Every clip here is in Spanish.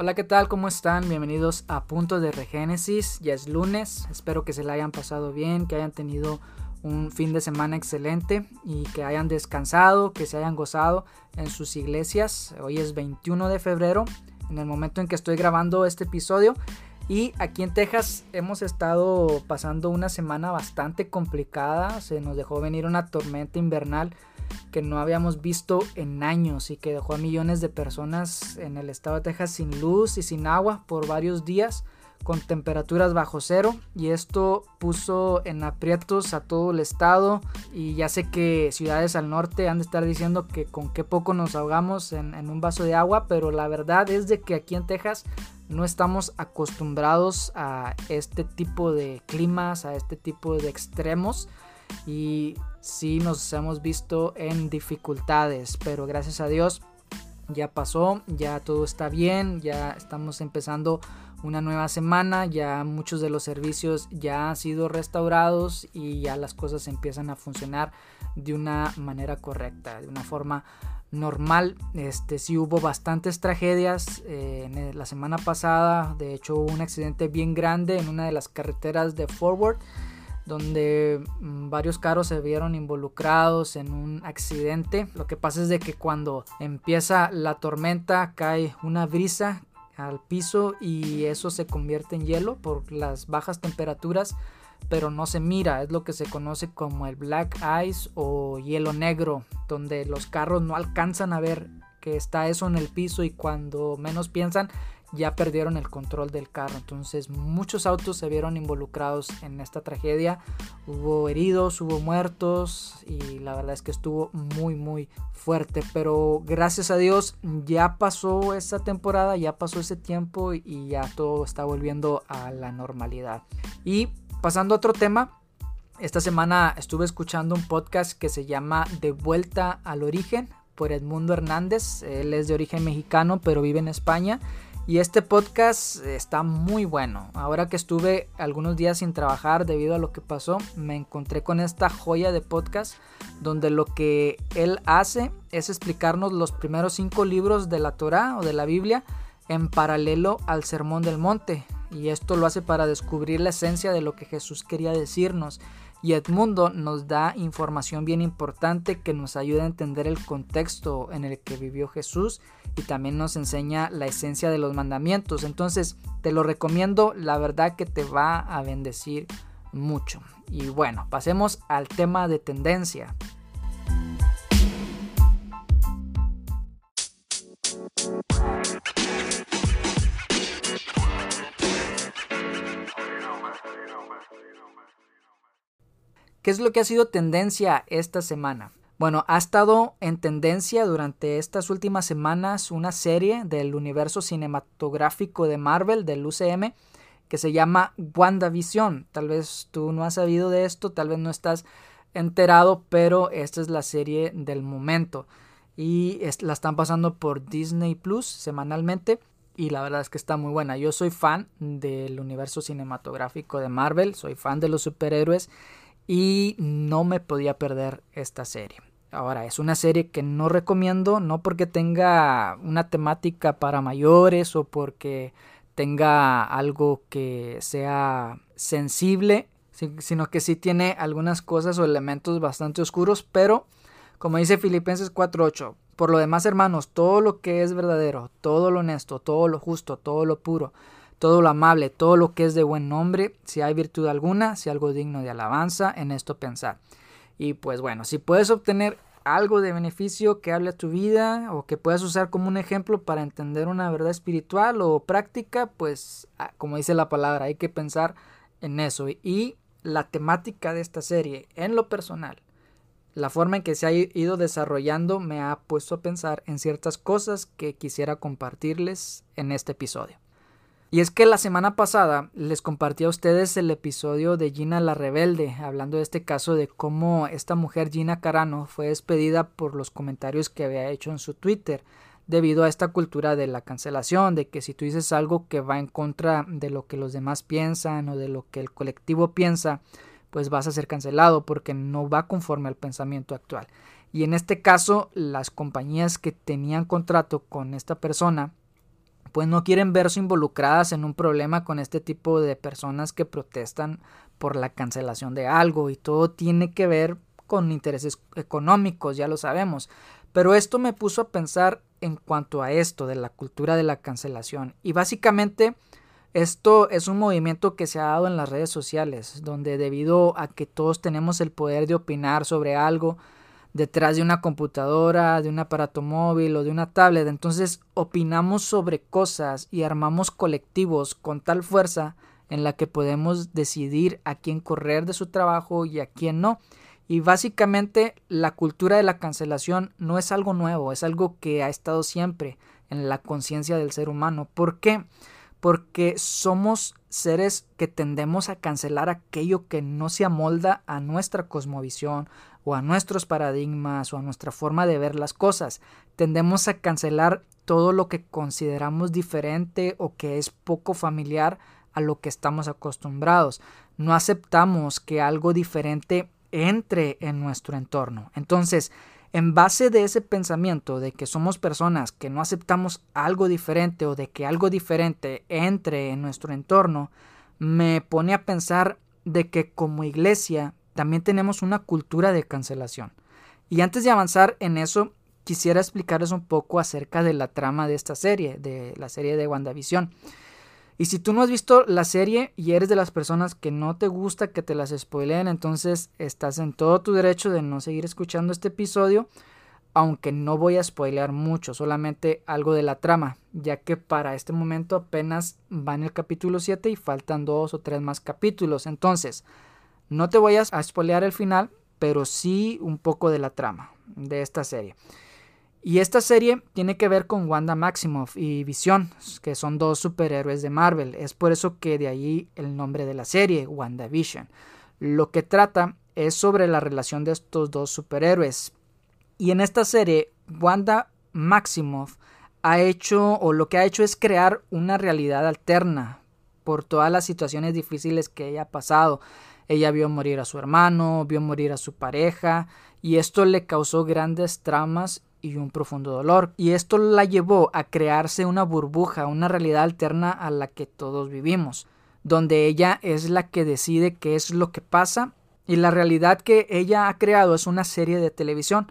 Hola, ¿qué tal? ¿Cómo están? Bienvenidos a Punto de Regénesis. Ya es lunes. Espero que se la hayan pasado bien, que hayan tenido un fin de semana excelente y que hayan descansado, que se hayan gozado en sus iglesias. Hoy es 21 de febrero, en el momento en que estoy grabando este episodio. Y aquí en Texas hemos estado pasando una semana bastante complicada. Se nos dejó venir una tormenta invernal que no habíamos visto en años y que dejó a millones de personas en el estado de Texas sin luz y sin agua por varios días con temperaturas bajo cero. Y esto puso en aprietos a todo el estado. Y ya sé que ciudades al norte han de estar diciendo que con qué poco nos ahogamos en, en un vaso de agua pero la verdad es de que aquí en Texas no estamos acostumbrados a este tipo de climas a este tipo de extremos y sí nos hemos visto en dificultades, pero gracias a Dios ya pasó, ya todo está bien, ya estamos empezando una nueva semana, ya muchos de los servicios ya han sido restaurados y ya las cosas empiezan a funcionar de una manera correcta, de una forma normal. Este sí hubo bastantes tragedias eh, la semana pasada, de hecho hubo un accidente bien grande en una de las carreteras de Forward donde mm, varios carros se vieron involucrados en un accidente. Lo que pasa es de que cuando empieza la tormenta cae una brisa al piso y eso se convierte en hielo por las bajas temperaturas pero no se mira, es lo que se conoce como el black ice o hielo negro, donde los carros no alcanzan a ver que está eso en el piso y cuando menos piensan ya perdieron el control del carro. Entonces muchos autos se vieron involucrados en esta tragedia. Hubo heridos, hubo muertos y la verdad es que estuvo muy muy fuerte. Pero gracias a Dios ya pasó esa temporada, ya pasó ese tiempo y ya todo está volviendo a la normalidad. Y pasando a otro tema. Esta semana estuve escuchando un podcast que se llama De vuelta al origen por Edmundo Hernández. Él es de origen mexicano pero vive en España y este podcast está muy bueno. Ahora que estuve algunos días sin trabajar debido a lo que pasó, me encontré con esta joya de podcast donde lo que él hace es explicarnos los primeros cinco libros de la Torah o de la Biblia en paralelo al Sermón del Monte. Y esto lo hace para descubrir la esencia de lo que Jesús quería decirnos y Edmundo nos da información bien importante que nos ayuda a entender el contexto en el que vivió Jesús y también nos enseña la esencia de los mandamientos. Entonces te lo recomiendo, la verdad que te va a bendecir mucho. Y bueno, pasemos al tema de tendencia. ¿Qué es lo que ha sido tendencia esta semana? Bueno, ha estado en tendencia durante estas últimas semanas una serie del universo cinematográfico de Marvel, del UCM, que se llama WandaVision. Tal vez tú no has sabido de esto, tal vez no estás enterado, pero esta es la serie del momento. Y la están pasando por Disney Plus semanalmente. Y la verdad es que está muy buena. Yo soy fan del universo cinematográfico de Marvel, soy fan de los superhéroes y no me podía perder esta serie. Ahora, es una serie que no recomiendo, no porque tenga una temática para mayores o porque tenga algo que sea sensible, sino que sí tiene algunas cosas o elementos bastante oscuros, pero como dice Filipenses 4.8, por lo demás hermanos, todo lo que es verdadero, todo lo honesto, todo lo justo, todo lo puro, todo lo amable, todo lo que es de buen nombre, si hay virtud alguna, si algo digno de alabanza, en esto pensar. Y pues bueno, si puedes obtener algo de beneficio que hable a tu vida o que puedas usar como un ejemplo para entender una verdad espiritual o práctica, pues ah, como dice la palabra, hay que pensar en eso. Y la temática de esta serie, en lo personal, la forma en que se ha ido desarrollando me ha puesto a pensar en ciertas cosas que quisiera compartirles en este episodio. Y es que la semana pasada les compartí a ustedes el episodio de Gina la Rebelde, hablando de este caso de cómo esta mujer Gina Carano fue despedida por los comentarios que había hecho en su Twitter, debido a esta cultura de la cancelación, de que si tú dices algo que va en contra de lo que los demás piensan o de lo que el colectivo piensa, pues vas a ser cancelado porque no va conforme al pensamiento actual. Y en este caso, las compañías que tenían contrato con esta persona pues no quieren verse involucradas en un problema con este tipo de personas que protestan por la cancelación de algo y todo tiene que ver con intereses económicos, ya lo sabemos. Pero esto me puso a pensar en cuanto a esto de la cultura de la cancelación y básicamente esto es un movimiento que se ha dado en las redes sociales, donde debido a que todos tenemos el poder de opinar sobre algo, detrás de una computadora, de un aparato móvil o de una tablet. Entonces opinamos sobre cosas y armamos colectivos con tal fuerza en la que podemos decidir a quién correr de su trabajo y a quién no. Y básicamente la cultura de la cancelación no es algo nuevo, es algo que ha estado siempre en la conciencia del ser humano. ¿Por qué? Somos seres que tendemos a cancelar aquello que no se amolda a nuestra cosmovisión, o a nuestros paradigmas o a nuestra forma de ver las cosas. Tendemos a cancelar todo lo que consideramos diferente o que es poco familiar a lo que estamos acostumbrados. No aceptamos que algo diferente entre en nuestro entorno. Entonces, en base de ese pensamiento de que somos personas que no aceptamos algo diferente o de que algo diferente entre en nuestro entorno, me pone a pensar de que como iglesia también tenemos una cultura de cancelación. Y antes de avanzar en eso, quisiera explicarles un poco acerca de la trama de esta serie, de la serie de WandaVision. Y si tú no has visto la serie y eres de las personas que no te gusta que te las spoileen, entonces estás en todo tu derecho de no seguir escuchando este episodio, aunque no voy a spoilear mucho, solamente algo de la trama, ya que para este momento apenas va en el capítulo 7 y faltan dos o tres más capítulos. Entonces, no te voy a spoilear el final, pero sí un poco de la trama de esta serie. Y esta serie tiene que ver con Wanda Maximoff y Vision, que son dos superhéroes de Marvel. Es por eso que de ahí el nombre de la serie, WandaVision. Lo que trata es sobre la relación de estos dos superhéroes. Y en esta serie, Wanda Maximoff ha hecho, o lo que ha hecho es crear una realidad alterna por todas las situaciones difíciles que ella ha pasado. Ella vio morir a su hermano, vio morir a su pareja, y esto le causó grandes tramas y un profundo dolor. Y esto la llevó a crearse una burbuja, una realidad alterna a la que todos vivimos, donde ella es la que decide qué es lo que pasa, y la realidad que ella ha creado es una serie de televisión,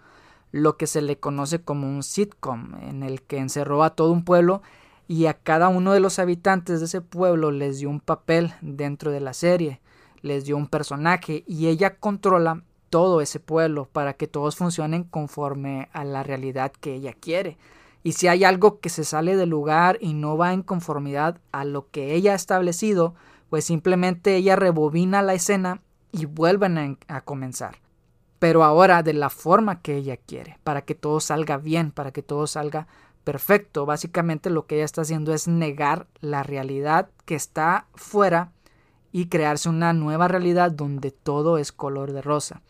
lo que se le conoce como un sitcom, en el que encerró a todo un pueblo y a cada uno de los habitantes de ese pueblo les dio un papel dentro de la serie les dio un personaje y ella controla todo ese pueblo para que todos funcionen conforme a la realidad que ella quiere. Y si hay algo que se sale del lugar y no va en conformidad a lo que ella ha establecido, pues simplemente ella rebobina la escena y vuelven a, comenzar. Pero ahora de la forma que ella quiere, para que todo salga bien, para que todo salga perfecto. Básicamente lo que ella está haciendo es negar la realidad que está fuera y crearse una nueva realidad donde todo es color de rosa.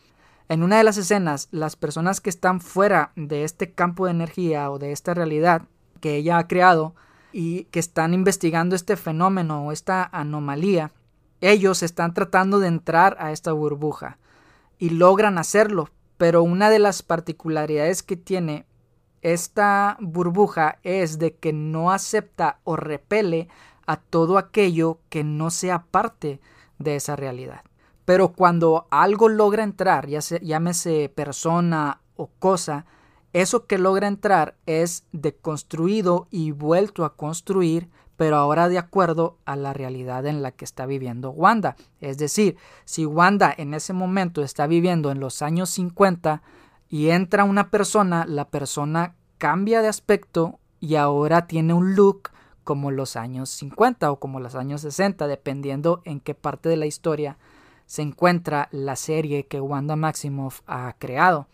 En una de las escenas, las personas que están fuera de este campo de energía o de esta realidad que ella ha creado y que están investigando este fenómeno o esta anomalía, ellos están tratando de entrar a esta burbuja y logran hacerlo, pero una de las particularidades que tiene esta burbuja es de que no acepta o repele a todo aquello que no sea parte de esa realidad. Pero cuando algo logra entrar, llámese persona o cosa, eso que logra entrar es deconstruido y vuelto a construir, pero ahora de acuerdo a la realidad en la que está viviendo Wanda. Es decir, si Wanda en ese momento está viviendo en los años 50 y entra una persona, la persona cambia de aspecto y ahora tiene un look como los años 50 o como los años 60, dependiendo en qué parte de la historia se encuentra la serie que Wanda Maximoff ha creado.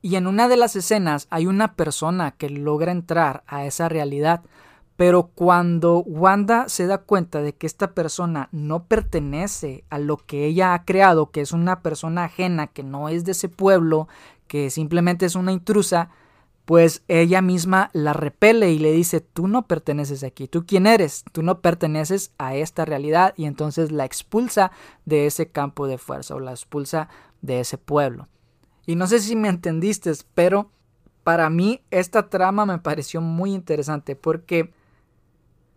Y en una de las escenas hay una persona que logra entrar a esa realidad, pero cuando Wanda se da cuenta de que esta persona no pertenece a lo que ella ha creado, que es una persona ajena, que no es de ese pueblo, que simplemente es una intrusa, pues ella misma la repele y le dice, tú no perteneces aquí, tú quién eres, tú no perteneces a esta realidad y entonces la expulsa de ese campo de fuerza o la expulsa de ese pueblo. Y no sé si me entendiste, pero para mí esta trama me pareció muy interesante porque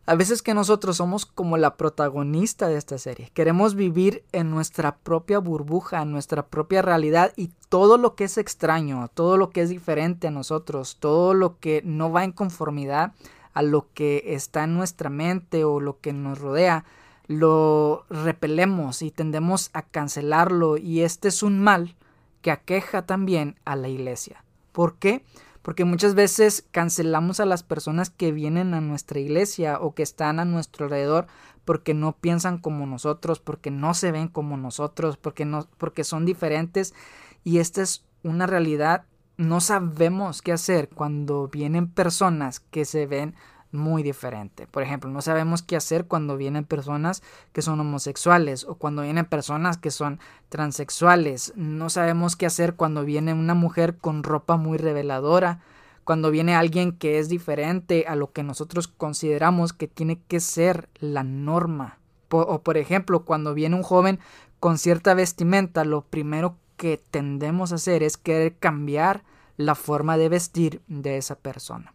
A veces que nosotros somos como la protagonista de esta serie. Queremos vivir en nuestra propia burbuja, en nuestra propia realidad y todo lo que es extraño, todo lo que es diferente a nosotros, todo lo que no va en conformidad a lo que está en nuestra mente o lo que nos rodea, lo repelemos y tendemos a cancelarlo y este es un mal que aqueja también a la iglesia. ¿Por qué? Porque muchas veces cancelamos a las personas que vienen a nuestra iglesia o que están a nuestro alrededor porque no piensan como nosotros, porque no se ven como nosotros, porque, no, porque son diferentes. Y esta es una realidad. No sabemos qué hacer cuando vienen personas que se ven muy diferente. Por ejemplo, no sabemos qué hacer cuando vienen personas que son homosexuales o cuando vienen personas que son transexuales. No sabemos qué hacer cuando viene una mujer con ropa muy reveladora, cuando viene alguien que es diferente a lo que nosotros consideramos que tiene que ser la norma. O por ejemplo, cuando viene un joven con cierta vestimenta, lo primero que tendemos a hacer es querer cambiar la forma de vestir de esa persona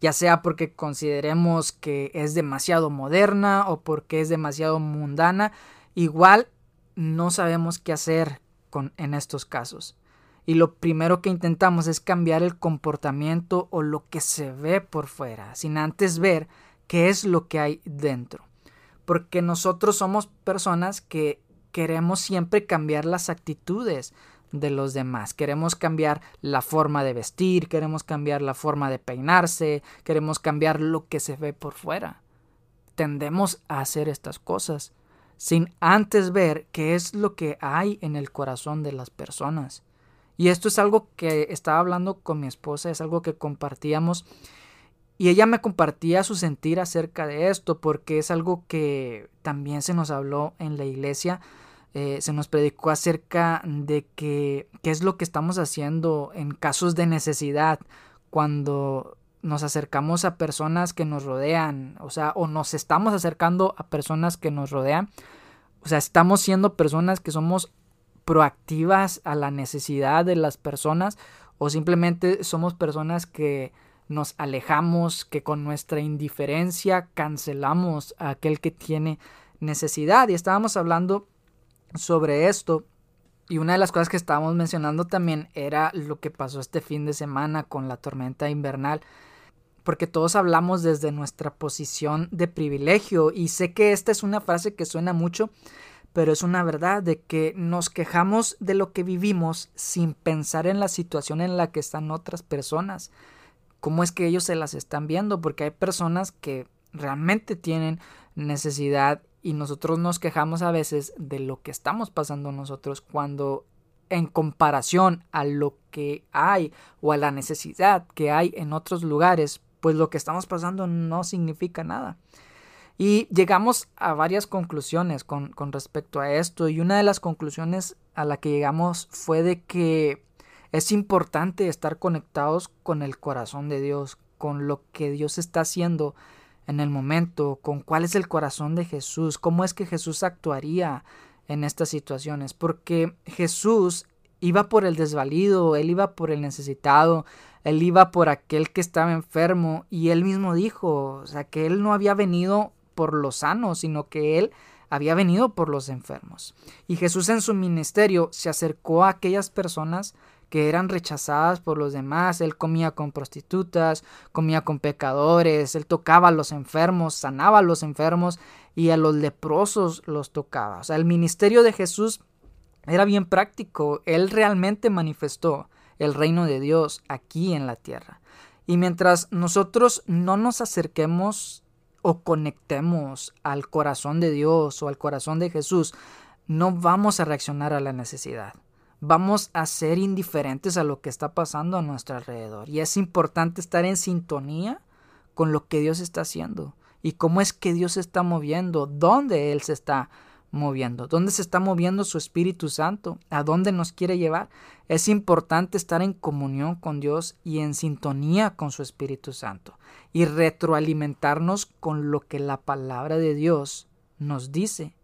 ya sea porque consideremos que es demasiado moderna o porque es demasiado mundana, igual no sabemos qué hacer con, en estos casos. Y lo primero que intentamos es cambiar el comportamiento o lo que se ve por fuera, sin antes ver qué es lo que hay dentro. Porque nosotros somos personas que queremos siempre cambiar las actitudes, de los demás. Queremos cambiar la forma de vestir, queremos cambiar la forma de peinarse, queremos cambiar lo que se ve por fuera. Tendemos a hacer estas cosas sin antes ver qué es lo que hay en el corazón de las personas. Y esto es algo que estaba hablando con mi esposa, es algo que compartíamos y ella me compartía su sentir acerca de esto porque es algo que también se nos habló en la iglesia eh, se nos predicó acerca de que qué es lo que estamos haciendo en casos de necesidad cuando nos acercamos a personas que nos rodean, o sea, o nos estamos acercando a personas que nos rodean, o sea, estamos siendo personas que somos proactivas a la necesidad de las personas o simplemente somos personas que nos alejamos, que con nuestra indiferencia cancelamos a aquel que tiene necesidad. Y estábamos hablando sobre esto. Y una de las cosas que estábamos mencionando también era lo que pasó este fin de semana con la tormenta invernal. Porque todos hablamos desde nuestra posición de privilegio. Y sé que esta es una frase que suena mucho, pero es una verdad de que nos quejamos de lo que vivimos sin pensar en la situación en la que están otras personas. ¿Cómo es que ellos se las están viendo? Porque hay personas que realmente tienen necesidad y nosotros nos quejamos a veces de lo que estamos pasando nosotros cuando en comparación a lo que hay o a la necesidad que hay en otros lugares, pues lo que estamos pasando no significa nada. Y llegamos a varias conclusiones con, con, respecto a esto y una de las conclusiones a la que llegamos fue de que es importante estar conectados con el corazón de Dios, con lo que Dios está haciendo en el momento, con cuál es el corazón de Jesús, cómo es que Jesús actuaría en estas situaciones, porque Jesús iba por el desvalido, él iba por el necesitado, él iba por aquel que estaba enfermo y él mismo dijo, o sea, que él no había venido por los sanos, sino que él había venido por los enfermos. Y Jesús en su ministerio se acercó a aquellas personas que eran rechazadas por los demás. Él comía con prostitutas, comía con pecadores, él tocaba a los enfermos, sanaba a los enfermos y a los leprosos los tocaba. O sea, el ministerio de Jesús era bien práctico. Él realmente manifestó el reino de Dios aquí en la tierra. Y mientras nosotros no nos acerquemos o conectemos al corazón de Dios o al corazón de Jesús, no vamos a reaccionar a la necesidad vamos a ser indiferentes a lo que está pasando a nuestro alrededor. Y es importante estar en sintonía con lo que Dios está haciendo y cómo es que Dios se está moviendo, dónde Él se está moviendo, dónde se está moviendo su Espíritu Santo, a dónde nos quiere llevar. Es importante estar en comunión con Dios y en sintonía con su Espíritu Santo y retroalimentarnos con lo que la palabra de Dios nos dice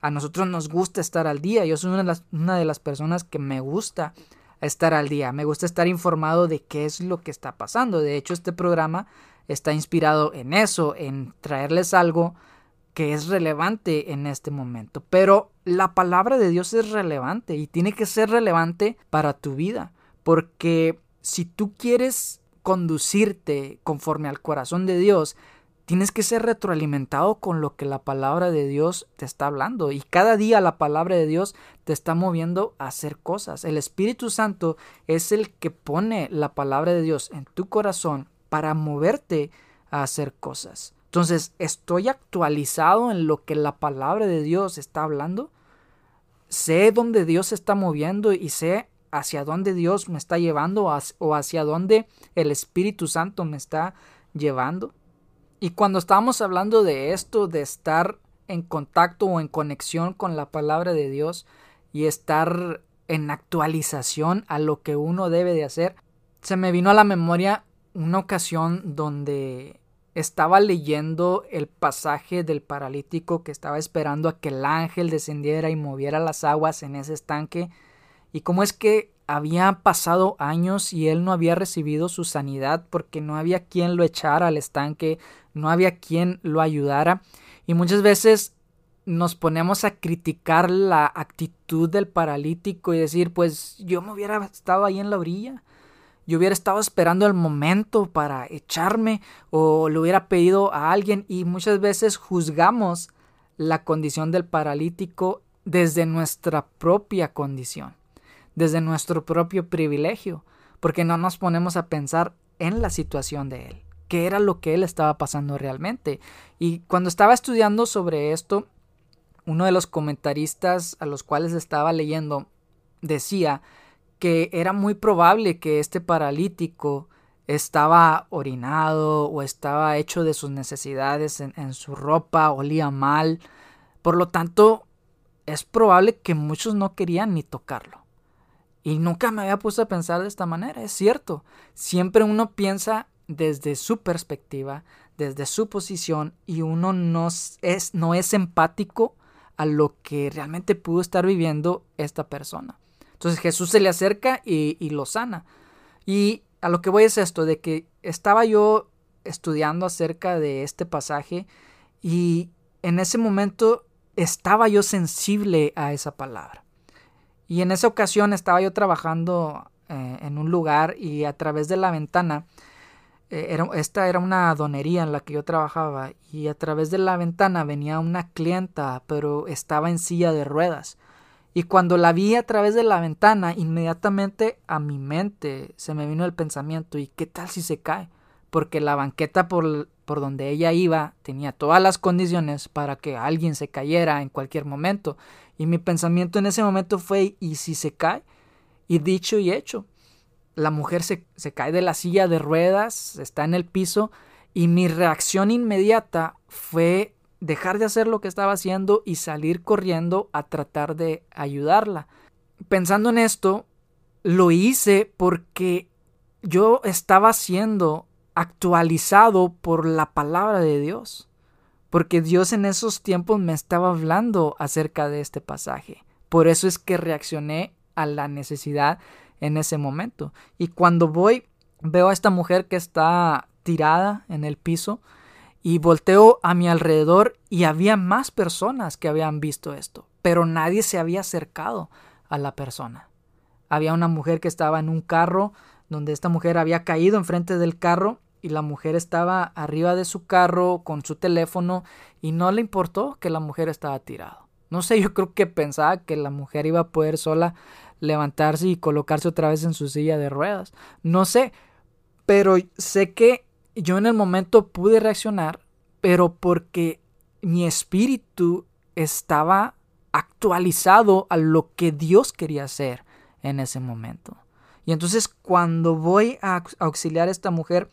a nosotros nos gusta estar al día. Yo soy una de, las, personas que me gusta estar al día. Me gusta estar informado de qué es lo que está pasando. De hecho, este programa está inspirado en eso, en traerles algo que es relevante en este momento. Pero la palabra de Dios es relevante y tiene que ser relevante para tu vida. Porque si tú quieres conducirte conforme al corazón de Dios, tienes que ser retroalimentado con lo que la palabra de Dios te está hablando. Y cada día la palabra de Dios te está moviendo a hacer cosas. El Espíritu Santo es el que pone la palabra de Dios en tu corazón para moverte a hacer cosas. Entonces, ¿estoy actualizado en lo que la palabra de Dios está hablando? ¿Sé dónde Dios se está moviendo y sé hacia dónde Dios me está llevando o hacia dónde el Espíritu Santo me está llevando? Y cuando estamos hablando de esto, de estar en contacto o en conexión con la palabra de Dios y estar en actualización a lo que uno debe de hacer, se me vino a la memoria una ocasión donde estaba leyendo el pasaje del paralítico que estaba esperando a que el ángel descendiera y moviera las aguas en ese estanque. Y cómo es que había pasado años y él no había recibido su sanidad porque no había quien lo echara al estanque, no había quien lo ayudara. Y muchas veces nos ponemos a criticar la actitud del paralítico y decir pues yo me hubiera estado ahí en la orilla yo hubiera estado esperando el momento para echarme o le hubiera pedido a alguien. Y muchas veces juzgamos la condición del paralítico desde nuestra propia condición, desde nuestro propio privilegio, porque no nos ponemos a pensar en la situación de él, qué era lo que él estaba pasando realmente. Y cuando estaba estudiando sobre esto, uno de los comentaristas a los cuales estaba leyendo decía que era muy probable que este paralítico estaba orinado o estaba hecho de sus necesidades en, su ropa, olía mal. Por lo tanto, es probable que muchos no querían ni tocarlo. Y nunca me había puesto a pensar de esta manera, es cierto. Siempre uno piensa desde su perspectiva, desde su posición, y uno no es, no es empático a lo que realmente pudo estar viviendo esta persona. Entonces Jesús se le acerca y, lo sana. Y a lo que voy es esto, de que estaba yo estudiando acerca de este pasaje y en ese momento estaba yo sensible a esa palabra. Y en esa ocasión estaba yo trabajando eh, en un lugar y a través de la ventana, era, esta era una donería en la que yo trabajaba y a través de la ventana venía una clienta, pero estaba en silla de ruedas. Y cuando la vi a través de la ventana, inmediatamente a mi mente se me vino el pensamiento, ¿y qué tal si se cae? Porque la banqueta por, por donde ella iba tenía todas las condiciones para que alguien se cayera en cualquier momento. Y mi pensamiento en ese momento fue, ¿y si se cae? Y dicho y hecho, la mujer se, se cae de la silla de ruedas, está en el piso, y mi reacción inmediata fue dejar de hacer lo que estaba haciendo y salir corriendo a tratar de ayudarla. Pensando en esto, lo hice porque yo estaba siendo actualizado por la palabra de Dios. Porque Dios en esos tiempos me estaba hablando acerca de este pasaje. Por eso es que reaccioné a la necesidad en ese momento. Y cuando voy, veo a esta mujer que está tirada en el piso y volteo a mi alrededor y había más personas que habían visto esto, pero nadie se había acercado a la persona. Había una mujer que estaba en un carro donde esta mujer había caído enfrente del carro y la mujer estaba arriba de su carro con su teléfono y no le importó que la mujer estaba tirada. No sé, yo creo que pensaba que la mujer iba a poder sola levantarse y colocarse otra vez en su silla de ruedas. No sé, pero sé que yo en el momento pude reaccionar, pero porque mi espíritu estaba actualizado a lo que Dios quería hacer en ese momento. Y entonces cuando voy a auxiliar a esta mujer,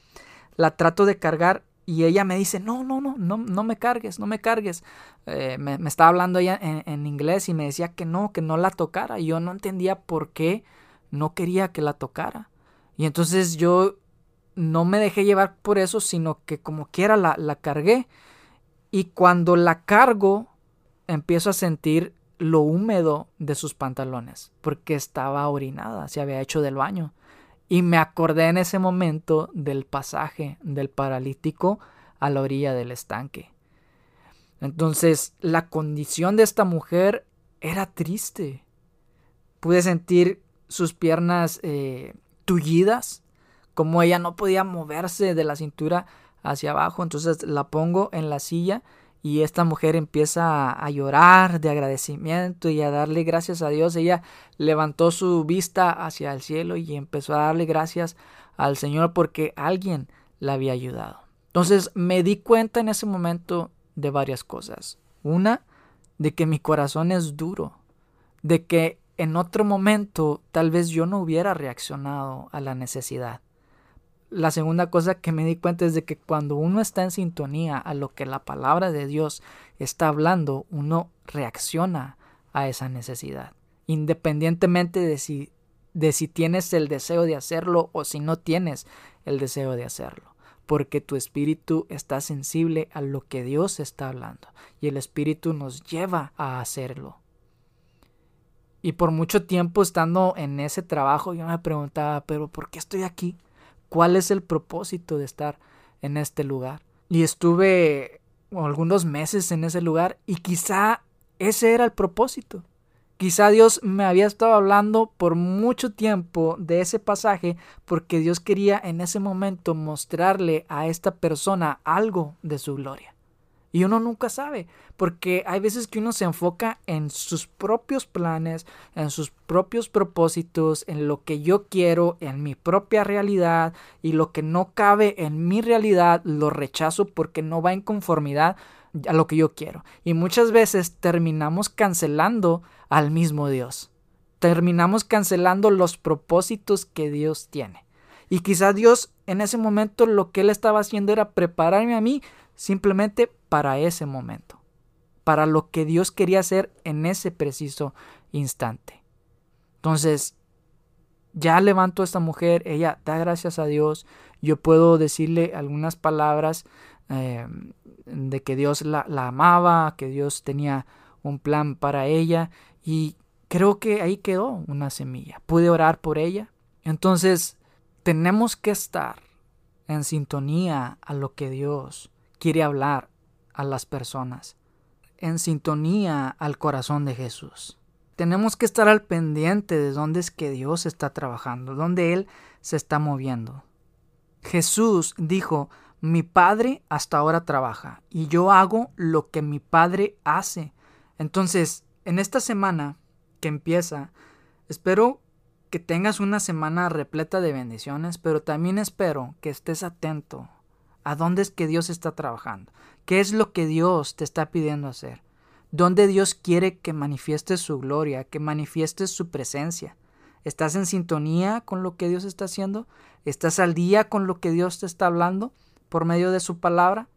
la trato de cargar y ella me dice, no, no, no, no, no me cargues, no me cargues. Eh, me, estaba hablando ella en, inglés y me decía que no, que no la tocara. Y yo no entendía por qué no quería que la tocara. Y entonces yo no me dejé llevar por eso, sino que como quiera la, la cargué. Y cuando la cargo, empiezo a sentir lo húmedo de sus pantalones, porque estaba orinada, se había hecho del baño. Y me acordé en ese momento del pasaje del paralítico a la orilla del estanque. Entonces la condición de esta mujer era triste. Pude sentir sus piernas eh, tullidas, como ella no podía moverse de la cintura hacia abajo. Entonces la pongo en la silla y esta mujer empieza a, llorar de agradecimiento y a darle gracias a Dios. Ella levantó su vista hacia el cielo y empezó a darle gracias al Señor porque alguien la había ayudado. Entonces me di cuenta en ese momento de varias cosas. Una, de que mi corazón es duro, de que en otro momento tal vez yo no hubiera reaccionado a la necesidad. La segunda cosa que me di cuenta es de que cuando uno está en sintonía a lo que la palabra de Dios está hablando, uno reacciona a esa necesidad, independientemente de si, de si tienes el deseo de hacerlo o si no tienes el deseo de hacerlo porque tu espíritu está sensible a lo que Dios está hablando y el espíritu nos lleva a hacerlo. Y por mucho tiempo estando en ese trabajo yo me preguntaba, pero ¿por qué estoy aquí? ¿Cuál es el propósito de estar en este lugar? Y estuve algunos meses en ese lugar y quizá ese era el propósito. Quizá Dios me había estado hablando por mucho tiempo de ese pasaje porque Dios quería en ese momento mostrarle a esta persona algo de su gloria. Y uno nunca sabe, porque hay veces que uno se enfoca en sus propios planes, en sus propios propósitos, en lo que yo quiero, en mi propia realidad, y lo que no cabe en mi realidad lo rechazo porque no va en conformidad a lo que yo quiero. Y muchas veces terminamos cancelando al mismo Dios. Terminamos cancelando los propósitos que Dios tiene. Y quizá Dios en ese momento lo que Él estaba haciendo era prepararme a mí simplemente para ese momento. Para lo que Dios quería hacer en ese preciso instante. Entonces, ya levanto a esta mujer, ella da gracias a Dios, yo puedo decirle algunas palabras eh, de que Dios la, amaba, que Dios tenía un plan para ella y creo que ahí quedó una semilla. Pude orar por ella. Entonces tenemos que estar en sintonía a lo que Dios quiere hablar a las personas, en sintonía al corazón de Jesús. Tenemos que estar al pendiente de dónde es que Dios está trabajando, dónde Él se está moviendo. Jesús dijo, mi Padre hasta ahora trabaja y yo hago lo que mi Padre hace. Entonces, en esta semana que empieza, espero que tengas una semana repleta de bendiciones, pero también espero que estés atento a dónde es que Dios está trabajando, qué es lo que Dios te está pidiendo hacer, dónde Dios quiere que manifiestes su gloria, que manifiestes su presencia. ¿Estás en sintonía con lo que Dios está haciendo? ¿Estás al día con lo que Dios te está hablando por medio de su palabra?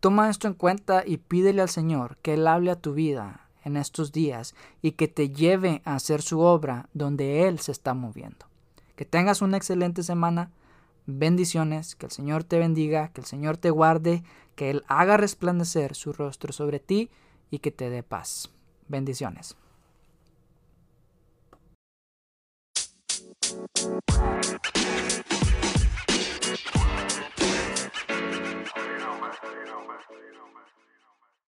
Toma esto en cuenta y pídele al Señor que Él hable a tu vida en estos días y que te lleve a hacer su obra donde Él se está moviendo. Que tengas una excelente semana. Bendiciones, que el Señor te bendiga, que el Señor te guarde, que Él haga resplandecer su rostro sobre ti y que te dé paz. Bendiciones.